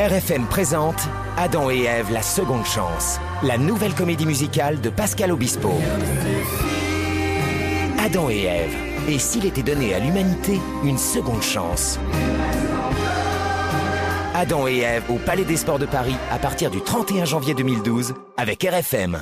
RFM présente Adam et Ève, la seconde chance. La nouvelle comédie musicale de Pascal Obispo. Adam et Ève. Et s'il était donné à l'humanité une seconde chance? Adam et Ève au Palais des Sports de Paris à partir du 31 janvier 2012 avec RFM.